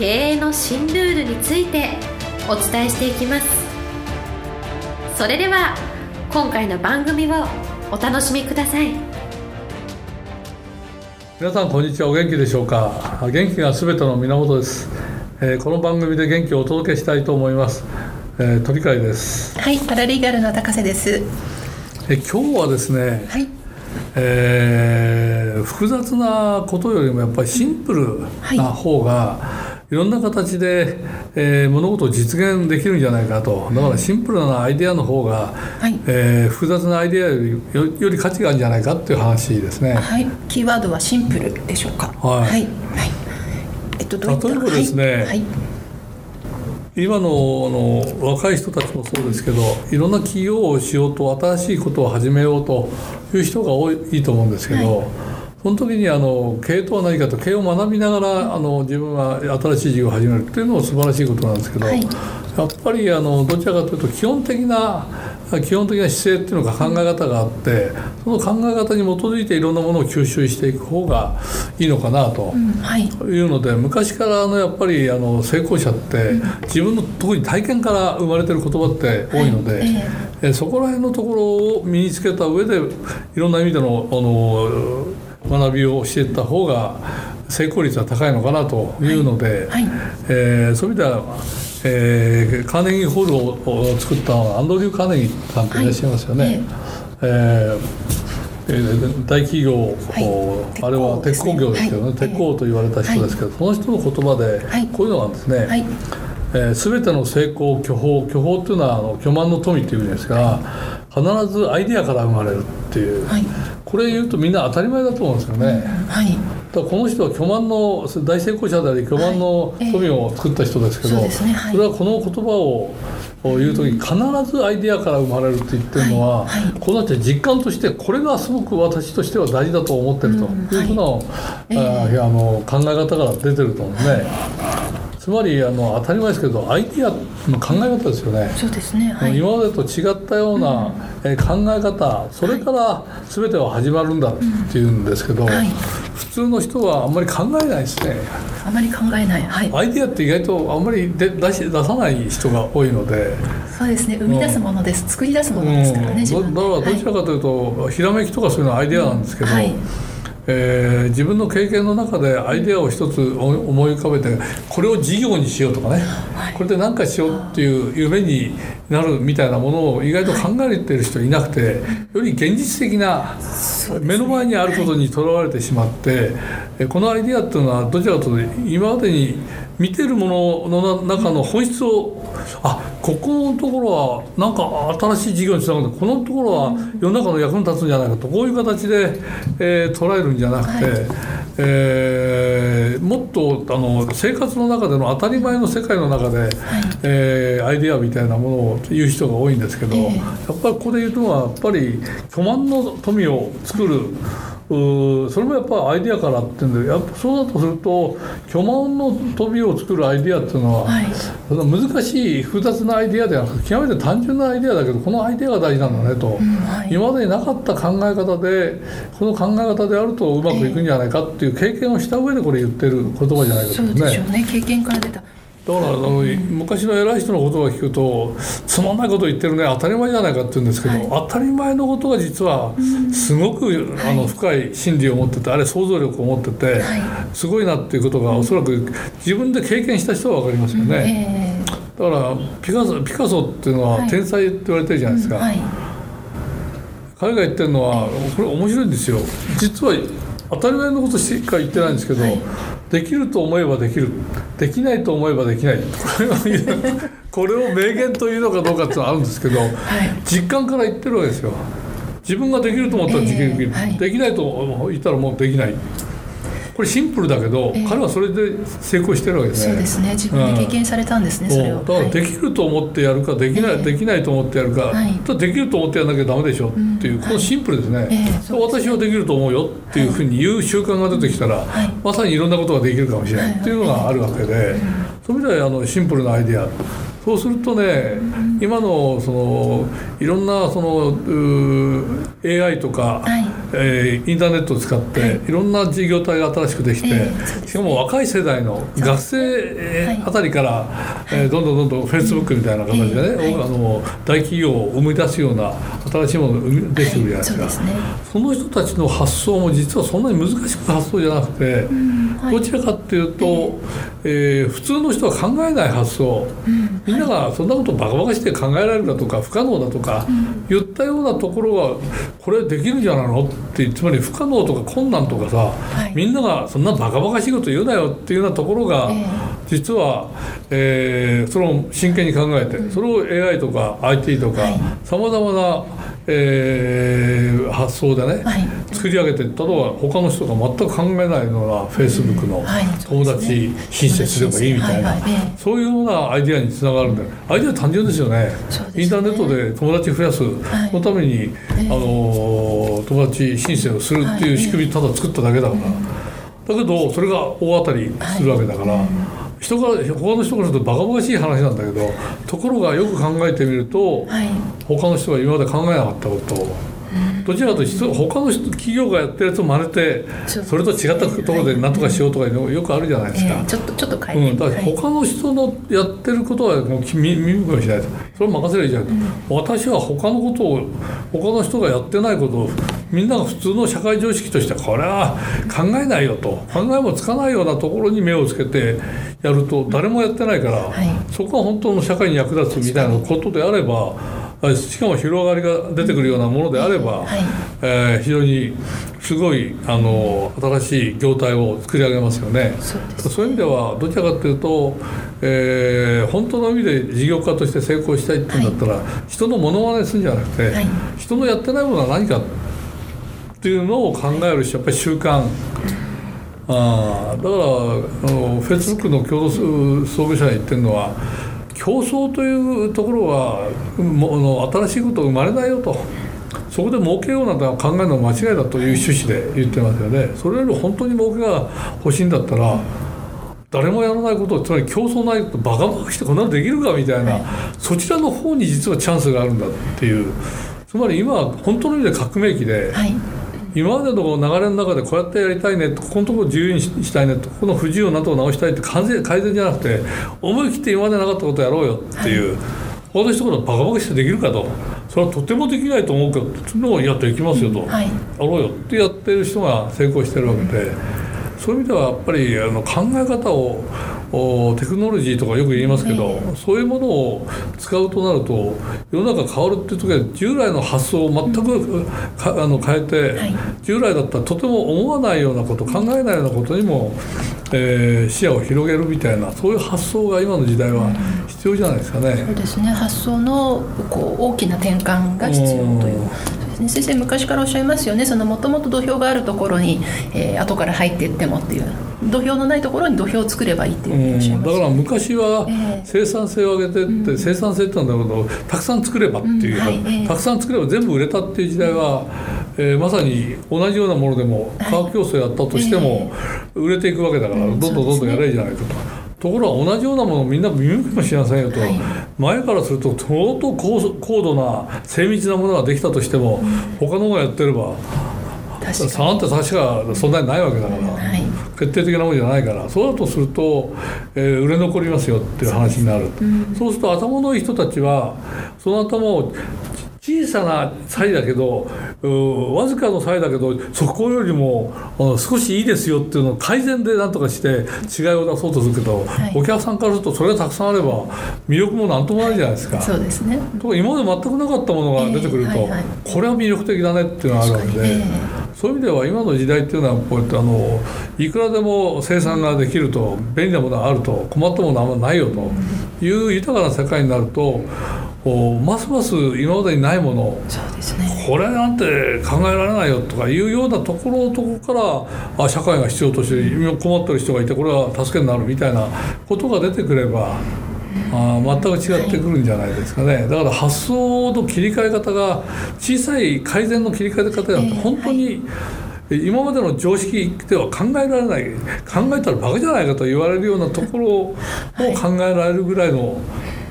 経営の新ルールについてお伝えしていきます。それでは今回の番組をお楽しみください。皆さんこんにちは。お元気でしょうか？元気がすべての源です、えー、この番組で元気をお届けしたいと思います、えー、鳥海です。はいパラリーガルの高瀬です、えー、今日はですね、はい。えー、複雑なことよりもやっぱりシンプルな方が、はいいろんな形で、えー、物事を実現できるんじゃないかとだからシンプルなアイデアの方が、はい、えー、複雑なアイデアよりより価値があるんじゃないかっていう話ですね。はい、キーワードはシンプルでしょうか。はい。はい。はい、えっと例えばですね。はい今のの若い人たちもそうですけどいろんな企業をしようと新しいことを始めようという人が多いと思うんですけど、はいその時にあの経営とは何かと経営を学びながらあの自分は新しい事業を始めるっていうのも素晴らしいことなんですけど、はい、やっぱりあのどちらかというと基本的な基本的な姿勢っていうのが考え方があってその考え方に基づいていろんなものを吸収していく方がいいのかなとい。うので、昔からのやっぱりあの成功者って自分の特に体験から生まれてる言葉って多いので、えそこら辺のところを身につけた上でいろんな意味でのあの学びをしていった方が成功率は高いのかなというので、はい。はい、えー、そういう意味では、えー、カーネギーホールを作ったアンドリュー・カーネギーさんっていらっしゃいますよね。はい、えー、大企業、はい、あれは鉄鋼業ですけどね、はい、鉄鋼と言われた人ですけど、その人の言葉でこういうのがですね。はい。えー、全ての成功巨峰巨峰っていうのはあの巨万の富っていうんですが必ずアイデアから生まれるっていう、はい、これ言うとみんな当たり前だと思うんですよね。はい、だこの人は巨万の大成功者であり巨万の富を作った人ですけど、はいえーそね。はい、それはこの言葉を言う時に必ずアイデアから生まれるって言ってるのは、はい。はい、こうなって実感としてこれがすごく私としては大事だと思ってるというふうな、あの考え方から出てると思うんで。すね。つまりあの当たり前ですけどアイディアの考え方ですよね。そうですね、はい、今までと違ったような、え考え方それから全ては始まるんだっていうんですけど、はい、普通の人はあんまり考えないですね。あまり考えない、はい、アイディアって意外とあんまりで出し出さない人が多いので。そうですね。生み出すものです、うん、作り出すものですからね、うん、だからどちらかというと、はい、ひらめきとかそういうのはアイデアなんですけど、えー、自分の経験の中でアイデアを一つ思い浮かべてこれを事業にしようとかね、はい、これで何かしようっていう夢になるみたいなものを意外と考えてる人いなくて、より現実的な目の前にあることにとらわれてしまって、はい、このアイデアっていうのはどちらかというと今までに見てるものの中の本質をあここのところはなんか新しい事業につながる。このところは世の中の役に立つんじゃないかと。こういう形で、えー、捉えるんじゃなくて、はい、えー、もっとあの生活の中での当たり前の世界の中で、はい、えー、アイデアみたいなものを言う人が多いんですけど、えー、やっぱりここで言うのはやっぱり巨万の富を作る。それもやっぱりアイデアからっていうんでやっぱそうだとすると巨万の飛びを作るアイデアっていうのは、はい、難しい複雑なアイデアではなく極めて単純なアイデアだけどこのアイデアが大事なんだねと、うんはい、今までになかった考え方でこの考え方であるとうまくいくんじゃないかっていう経験をした上でこれ言ってる言葉じゃないかとね。そうでしょうね。経験から出ただからあの、昔の偉い人の言葉を聞くとつまんないこと言ってるね当たり前じゃないかって言うんですけど、はい、当たり前のことが実はすごく、うん、あの深い心理を持っててあれ想像力を持ってて、はい、すごいなっていうことがおそらく自分で経験した人は分かりますよね。えー、だからピカソピカソっていうのは天才って言われてるじゃないですか。はい、彼が言ってるのはこれ面白いんですよ。実は当たり前のことしか言ってないんですけど、できると思えばできる。できないと思えばできない。これを名言というのかどうかっていうのはあるんですけど、はい、実感から言ってるわけですよ。自分ができると思ったらできる、えーはい、できないと言ったらもうできないここれシンプルだけど、えー、彼はそれで成功してるわけですね。そうですね。自分で経験されたんですね、う。ん、それをだからできると思ってやるかできない、えー、できないと思ってやるか、はい、できると思ってやらなきゃダメでしょっていう、うん、このシンプルですね、はい。えー、私はできると思うよっていうふうに言う習慣が出てきたら、はい、まさにいろんなことができるかもしれないっていうのがあるわけで、そうい。う意味ではあのシンプルなアイデアそうするとね、今のそのいろんなその AI とか、はい、えー、インターネットを使って、い、ろんな事業体が新しくできて、えー、しかも若い世代の学生あたりから、はい、えー、どんどんどんどんフェイスブックみたいな形でね、えー、あの大企業を生み出すような新しいものが生み出してくるじゃないですか、はいそすね、その人たちの発想も実はそんなに難しく発想じゃなくて、うんはい、どちらかっていうと、えー、普通の人は考えない発想、うん。みんながそんなことバカバカして考えられるだとか不可能だとか言ったようなところがこれできるんじゃないのってつまり不可能とか困難とかさ、はい、みんながそんなバカバカしいこと言うなよっていうようなところが、実は、えー、それを真剣に考えてそれを AI とか IT とかさまざまなえー、発想でね、はい、作り上げて例えば他の人が全く考えないようなフェイスブックの友達申請すればいいみたいな、そういうようなアイデアにつながるんでアイデア単純ですよね、ね、インターネットで友達増やすのために、あの友達申請をするっていう仕組みただ作っただけだから、だけどそれが大当たりするわけだから。人が他の人からするとバカバカしい話なんだけどところがよく考えてみると、はい、他の人が今まで考えなかったこと。をどちらかというと他の人企業がやってるやつを真似てそれと違ったところで何とかしようとかよくあるじゃないですか、えー、ちょっとちょっと変えて、うん、だから他の人のやってることはもう耳向きしないそれを任せればいいじゃない、うん、私は他のことを他の人がやってないことをみんなが普通の社会常識としてこれは考えないよと考えもつかないようなところに目をつけてやると誰もやってないから、はい、そこが本当の社会に役立つみたいなことであればしかも広がりが出てくるようなものであれば、はい、えー、非常にすごいあの新しい業態を作り上げますよね。そう、ね,、いう意味ではどちらかというと、えー、本当の意味で事業家として成功したいっていうんだったら、はい、人のものまねするんじゃなくて、はい、人のやってないものは何かっていうのを考えるしやっぱり習慣。あだからあのフェイスブックの共同創業者が言ってるのは競争というところはもの新しいこと生まれないよと。そこで儲けようなんて考えるのは間違いだという趣旨で言ってますよね。それより本当に儲けが欲しいんだったら誰もやらないことつまり競争ないことバカバカしてこんなのできるかみたいな、そちらの方に実はチャンスがあるんだっていう。つまり今は本当の意味で革命期で、はい。今までの流れの中でこうやってやりたいねここのところ自由にしたいねここの不自由なとこ直したいって完全改善じゃなくて思い切って今までなかったことやろうよっていう、はい、この一言バカバカしてできるかと。それはとてもできないと思うけどそのをやっていきますよと、はい、やろうよってやってる人が成功してるわけでそういう意味ではやっぱりあの考え方をテクノロジーとかよく言いますけど、えー、そういうものを使うとなると世の中変わるっていう時は従来の発想を全く、うん、あの変えて、はい、従来だったらとても思わないようなこと考えないようなことにも、えー、視野を広げるみたいなそういう発想が今の時代は必要じゃないですかね。そうですね。発想のこう大きな転換が必要という。ね、先生昔からおっしゃいますよね。そのもともと土俵があるところに、えー、後から入っていってもっていう。土俵のないところに土俵を作ればいいっていううしだから昔は生産性を上げてって、えー、生産性って言うんだけどたくさん作ればっていう、うん。はいえー、たくさん作れば全部売れたっていう時代は、えー、まさに同じようなものでも価格競争やったとしても、売れていくわけだから、どんどんどんどんやればいいじゃないかと。ところが同じようなものをみんな見向きもしなさいよと、はい、前からすると相当高度な精密なものができたとしても、うん、他のがやってれば差なんて確かそんなにないわけだから、はい、決定的なものじゃないから。そうだとすると、えー、売れ残りますよっていう話になる。そう,、うん、そうすると頭のいい人たちはその頭を小さな差異だけどわずかの差異だけどそこよりも少しいいですよっていうのを改善で何とかして違いを出そうとするけど、はい、お客さんからするとそれがたくさんあれば魅力も何ともないじゃないですか。はい、そうですねと今まで全くなかったものが出てくると、えーはいはい、これは魅力的だねっていうのがあるわけで。えーそういう意味では今の時代っていうのはこうやってあのいくらでも生産ができると便利なものがあると困ったものはあんまないよという豊かな世界になるとますます今までにないものね、これなんて考えられないよとかいうようなところのところからあ社会が必要として困ってる人がいてこれは助けになるみたいなことが出てくればあ全く違ってくるんじゃないですかね、だから発想の切り替え方が小さい改善の切り替え方だと本当に、今までの常識では考えられない考えたらバカじゃないかと言われるようなところを考えられるぐらいの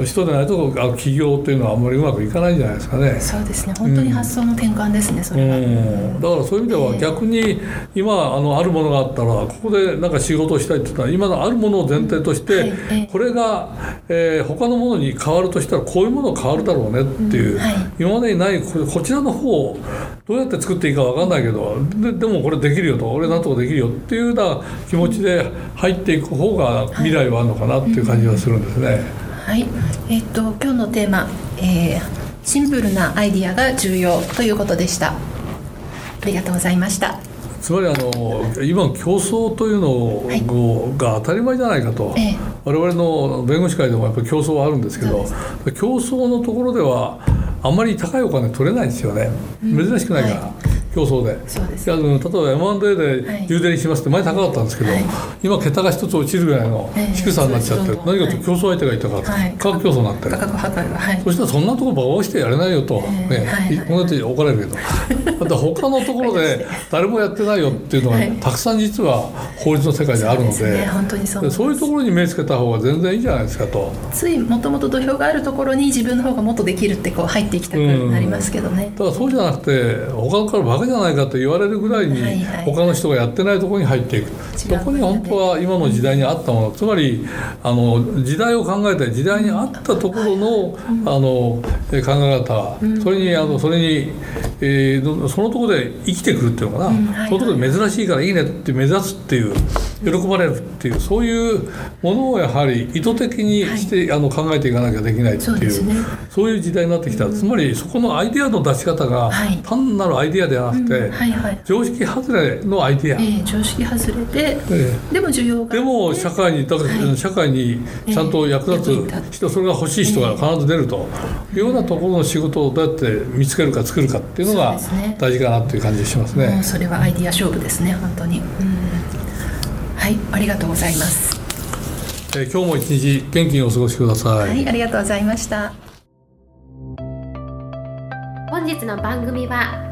人でないと企業というのはあんまりうまくいかないんじゃないですかね。そうですね。本当に発想の転換ですね。うん、それは、うん。だからそういう意味では逆に今あのあるものがあったらここでなんか仕事をしたいって言ったら今のあるものを前提として、これが、えー、他のものに変わるとしたらこういうもの変わるだろうねっていう、はい、今までにないこちらの方をどうやって作っていいか分かんないけどででもこれできるよと俺なんとかできるよっていうような気持ちで入っていく方が未来はあるのかなっていう感じがするんですね。はい、えっ、と今日のテーマ、えー、シンプルなアイディアが重要ということでした。ありがとうございました。つまりあの今競争というのが当たり前じゃないかと、はい、我々の弁護士会でもやっぱり競争はあるんですけど競争のところではあんまり高いお金取れないんですよね、珍しくないから。はい競争で。そうです。例えば M&A で充電しますって前高かったんですけど、はい、今桁が一つ落ちるぐらいの低さになっちゃって、えー、何かと競争相手がいたから、はい、価格競争になって。る、はい、そしたらそんなところ馬鹿してやれないよと、ねはい。はい、このって怒られるけど だって他のところで誰もやってないよっていうのが、たくさん実は法律の世界であるので、そういうところに目つけた方が全然いいんじゃないですかと。ついもともと土俵があるところに自分の方がもっとできるってこう入っていきたくなりますけどね、ただそうじゃなくて他のから馬鹿じゃないかと言われるぐらいに他の人がやってないところに入っていく、そこに本当は今の時代に合ったもの。つまりあの時代を考えて時代に合ったところの,、あの考え方、それにあのそれに、えー、そのところで生きてくるっていうのかな、そのところで珍しいからいいねって目指すっていう喜ばれるっていうそういうものをやはり意図的にして、あの考えていかなきゃできないっていうそういう時代になってきた、つまりそこのアイデアの出し方が単なるアイデアではなくて、常識外れのアイデア、えー、常識外れで、えー、でも需要がでも社会にだから、社会にちゃんと役立つ人、それが欲しい人が必ず出るというようなところの仕事をどうやって見つけるか作るかっていうのが大事かなっていう感じがしますね。それはアイディア勝負ですね本当に、うん、はいありがとうございます。えー、今日も一日元気にお過ごしください。はい、ありがとうございました。本日の番組は